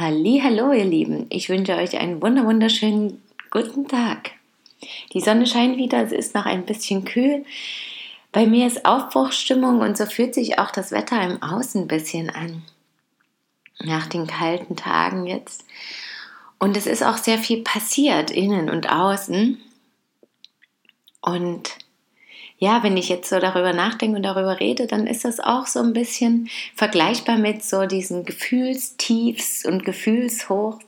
hallo ihr Lieben. Ich wünsche euch einen wunder wunderschönen guten Tag. Die Sonne scheint wieder, es ist noch ein bisschen kühl. Bei mir ist Aufbruchsstimmung und so fühlt sich auch das Wetter im Außen ein bisschen an. Nach den kalten Tagen jetzt. Und es ist auch sehr viel passiert, innen und außen. Und ja, wenn ich jetzt so darüber nachdenke und darüber rede, dann ist das auch so ein bisschen vergleichbar mit so diesen Gefühlstiefs und Gefühlshochs,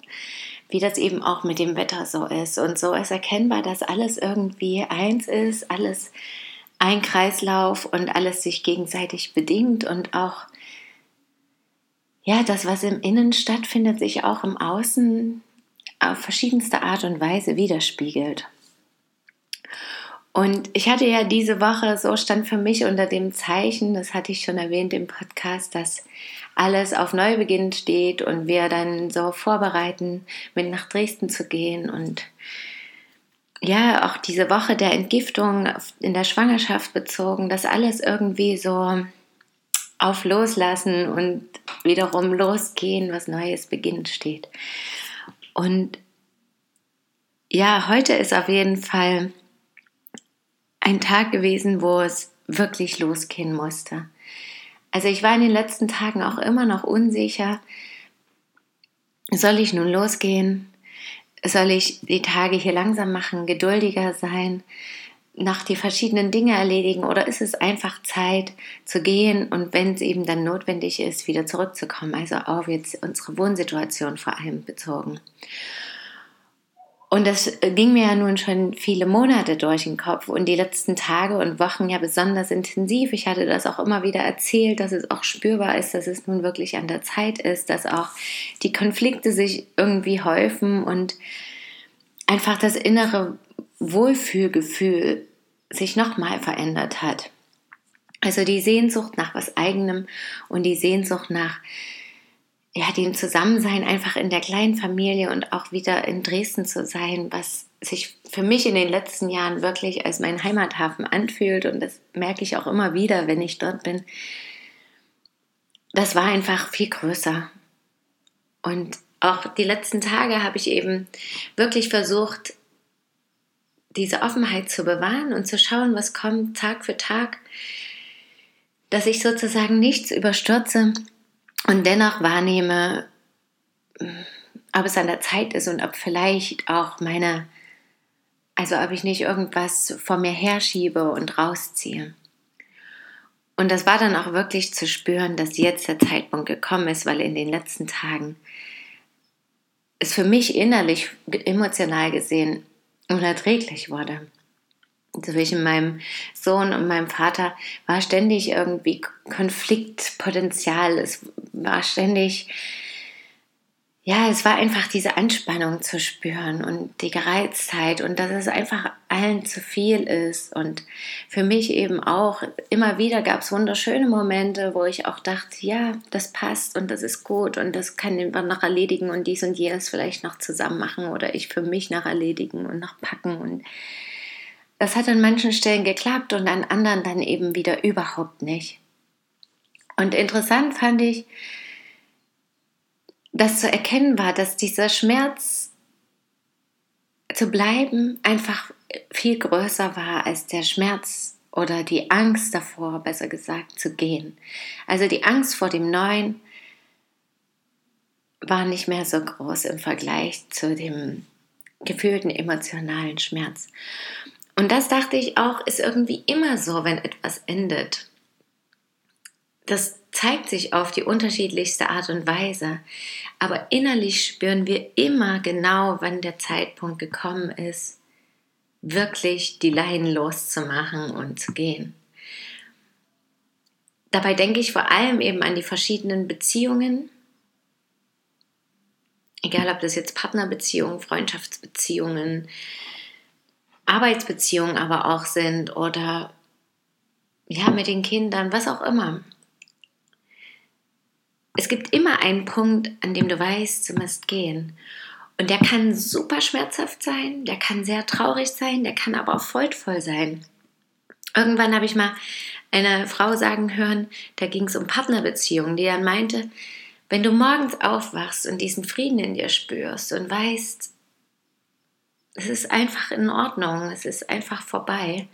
wie das eben auch mit dem Wetter so ist. Und so ist erkennbar, dass alles irgendwie eins ist, alles ein Kreislauf und alles sich gegenseitig bedingt und auch ja, das, was im Innen stattfindet, sich auch im Außen auf verschiedenste Art und Weise widerspiegelt. Und ich hatte ja diese Woche, so stand für mich unter dem Zeichen, das hatte ich schon erwähnt im Podcast, dass alles auf Neubeginn steht und wir dann so vorbereiten, mit nach Dresden zu gehen und ja, auch diese Woche der Entgiftung in der Schwangerschaft bezogen, dass alles irgendwie so auf Loslassen und wiederum losgehen, was Neues beginnt steht. Und ja, heute ist auf jeden Fall ein Tag gewesen, wo es wirklich losgehen musste. Also ich war in den letzten Tagen auch immer noch unsicher, soll ich nun losgehen? Soll ich die Tage hier langsam machen, geduldiger sein, noch die verschiedenen Dinge erledigen oder ist es einfach Zeit zu gehen und wenn es eben dann notwendig ist, wieder zurückzukommen? Also auf jetzt unsere Wohnsituation vor allem bezogen. Und das ging mir ja nun schon viele Monate durch den Kopf und die letzten Tage und Wochen ja besonders intensiv. Ich hatte das auch immer wieder erzählt, dass es auch spürbar ist, dass es nun wirklich an der Zeit ist, dass auch die Konflikte sich irgendwie häufen und einfach das innere Wohlfühlgefühl sich nochmal verändert hat. Also die Sehnsucht nach was eigenem und die Sehnsucht nach ja, dem Zusammensein einfach in der kleinen Familie und auch wieder in Dresden zu sein, was sich für mich in den letzten Jahren wirklich als mein Heimathafen anfühlt und das merke ich auch immer wieder, wenn ich dort bin. Das war einfach viel größer. Und auch die letzten Tage habe ich eben wirklich versucht, diese Offenheit zu bewahren und zu schauen, was kommt Tag für Tag, dass ich sozusagen nichts überstürze, und dennoch wahrnehme, ob es an der Zeit ist und ob vielleicht auch meine, also ob ich nicht irgendwas vor mir herschiebe und rausziehe. Und das war dann auch wirklich zu spüren, dass jetzt der Zeitpunkt gekommen ist, weil in den letzten Tagen es für mich innerlich, emotional gesehen unerträglich wurde zwischen meinem Sohn und meinem Vater war ständig irgendwie Konfliktpotenzial. Es war ständig, ja, es war einfach diese Anspannung zu spüren und die Gereiztheit und dass es einfach allen zu viel ist. Und für mich eben auch, immer wieder gab es wunderschöne Momente, wo ich auch dachte, ja, das passt und das ist gut und das kann man noch erledigen und dies und jenes vielleicht noch zusammen machen oder ich für mich noch erledigen und noch packen und das hat an manchen Stellen geklappt und an anderen dann eben wieder überhaupt nicht. Und interessant fand ich, dass zu erkennen war, dass dieser Schmerz zu bleiben einfach viel größer war als der Schmerz oder die Angst davor, besser gesagt, zu gehen. Also die Angst vor dem Neuen war nicht mehr so groß im Vergleich zu dem gefühlten emotionalen Schmerz. Und das dachte ich auch, ist irgendwie immer so, wenn etwas endet. Das zeigt sich auf die unterschiedlichste Art und Weise. Aber innerlich spüren wir immer genau, wann der Zeitpunkt gekommen ist, wirklich die Leiden loszumachen und zu gehen. Dabei denke ich vor allem eben an die verschiedenen Beziehungen, Egal, ob das jetzt Partnerbeziehungen, Freundschaftsbeziehungen, Arbeitsbeziehungen aber auch sind oder ja, mit den Kindern, was auch immer. Es gibt immer einen Punkt, an dem du weißt, du musst gehen. Und der kann super schmerzhaft sein, der kann sehr traurig sein, der kann aber auch freudvoll sein. Irgendwann habe ich mal eine Frau sagen hören, da ging es um Partnerbeziehungen, die dann meinte, wenn du morgens aufwachst und diesen Frieden in dir spürst und weißt, es ist einfach in Ordnung, es ist einfach vorbei,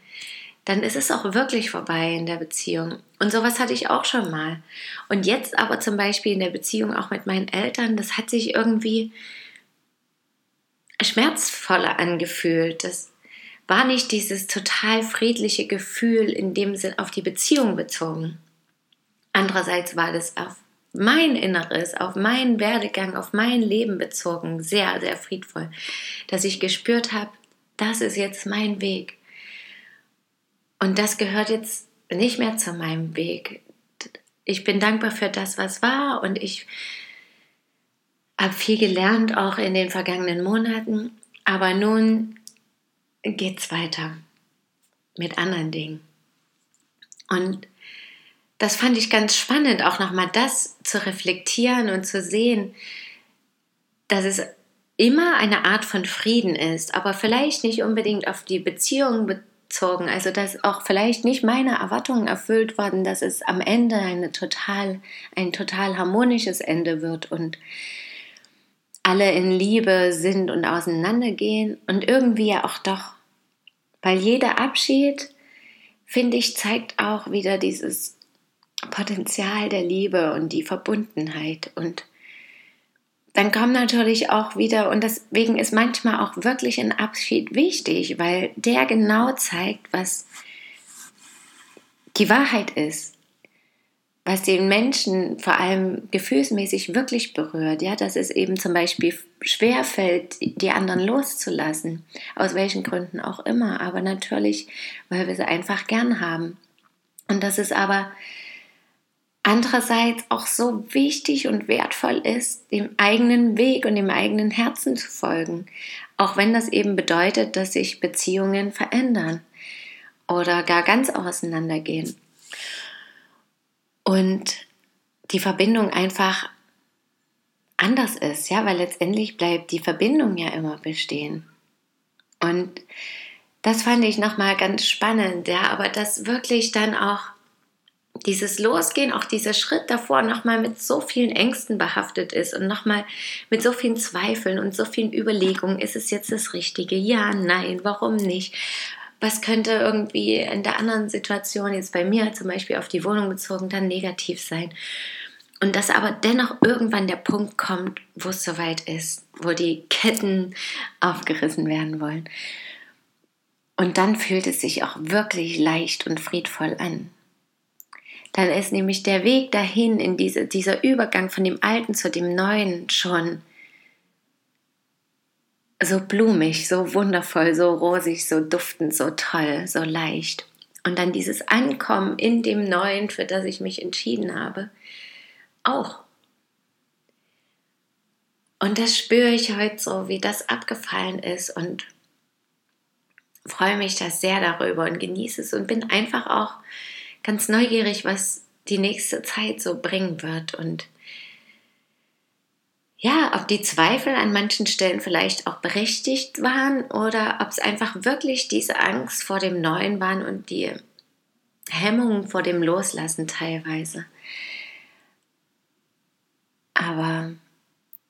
dann ist es auch wirklich vorbei in der Beziehung. Und sowas hatte ich auch schon mal. Und jetzt aber zum Beispiel in der Beziehung auch mit meinen Eltern, das hat sich irgendwie schmerzvoller angefühlt. Das war nicht dieses total friedliche Gefühl in dem Sinn auf die Beziehung bezogen. Andererseits war das auf mein Inneres, auf meinen Werdegang, auf mein Leben bezogen sehr, sehr friedvoll, dass ich gespürt habe, das ist jetzt mein Weg. Und das gehört jetzt nicht mehr zu meinem Weg. Ich bin dankbar für das, was war und ich habe viel gelernt, auch in den vergangenen Monaten. Aber nun geht es weiter mit anderen Dingen. Und das fand ich ganz spannend, auch nochmal das zu reflektieren und zu sehen, dass es immer eine Art von Frieden ist, aber vielleicht nicht unbedingt auf die Beziehung bezogen. Also dass auch vielleicht nicht meine Erwartungen erfüllt worden, dass es am Ende eine total, ein total harmonisches Ende wird und alle in Liebe sind und auseinandergehen und irgendwie ja auch doch, weil jeder Abschied, finde ich, zeigt auch wieder dieses Potenzial der Liebe und die Verbundenheit und dann kommt natürlich auch wieder, und deswegen ist manchmal auch wirklich ein Abschied wichtig, weil der genau zeigt, was die Wahrheit ist was den Menschen vor allem gefühlsmäßig wirklich berührt, ja, dass es eben zum Beispiel schwer fällt, die anderen loszulassen, aus welchen Gründen auch immer, aber natürlich, weil wir sie einfach gern haben. Und dass es aber andererseits auch so wichtig und wertvoll ist, dem eigenen Weg und dem eigenen Herzen zu folgen, auch wenn das eben bedeutet, dass sich Beziehungen verändern oder gar ganz auseinandergehen und die Verbindung einfach anders ist, ja, weil letztendlich bleibt die Verbindung ja immer bestehen. Und das fand ich nochmal ganz spannend, ja, aber dass wirklich dann auch dieses Losgehen, auch dieser Schritt davor nochmal mit so vielen Ängsten behaftet ist und nochmal mit so vielen Zweifeln und so vielen Überlegungen, ist es jetzt das Richtige? Ja, nein, warum nicht? was könnte irgendwie in der anderen Situation, jetzt bei mir zum Beispiel auf die Wohnung bezogen, dann negativ sein. Und dass aber dennoch irgendwann der Punkt kommt, wo es soweit ist, wo die Ketten aufgerissen werden wollen. Und dann fühlt es sich auch wirklich leicht und friedvoll an. Dann ist nämlich der Weg dahin in diese, dieser Übergang von dem Alten zu dem Neuen schon so blumig, so wundervoll, so rosig, so duftend, so toll, so leicht. Und dann dieses Ankommen in dem Neuen, für das ich mich entschieden habe, auch. Und das spüre ich heute so, wie das abgefallen ist und freue mich da sehr darüber und genieße es und bin einfach auch ganz neugierig, was die nächste Zeit so bringen wird und ja, ob die Zweifel an manchen Stellen vielleicht auch berechtigt waren oder ob es einfach wirklich diese Angst vor dem Neuen waren und die Hemmungen vor dem Loslassen teilweise. Aber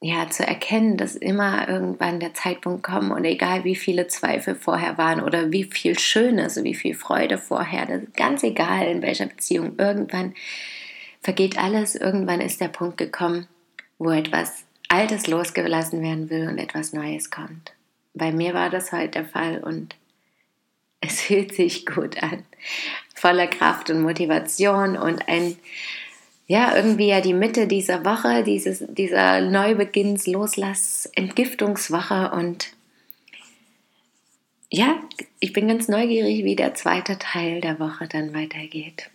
ja, zu erkennen, dass immer irgendwann der Zeitpunkt kommt und egal wie viele Zweifel vorher waren oder wie viel Schönes, wie viel Freude vorher, ganz egal in welcher Beziehung, irgendwann vergeht alles, irgendwann ist der Punkt gekommen, wo etwas Altes losgelassen werden will und etwas Neues kommt. Bei mir war das heute der Fall und es fühlt sich gut an. Voller Kraft und Motivation und ein, ja, irgendwie ja die Mitte dieser Woche, dieses, dieser Neubeginns, Loslass, Entgiftungswoche und ja, ich bin ganz neugierig, wie der zweite Teil der Woche dann weitergeht.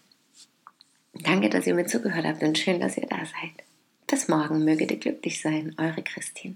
Danke, dass ihr mir zugehört habt und schön, dass ihr da seid. Bis morgen möge ihr glücklich sein, eure Christine.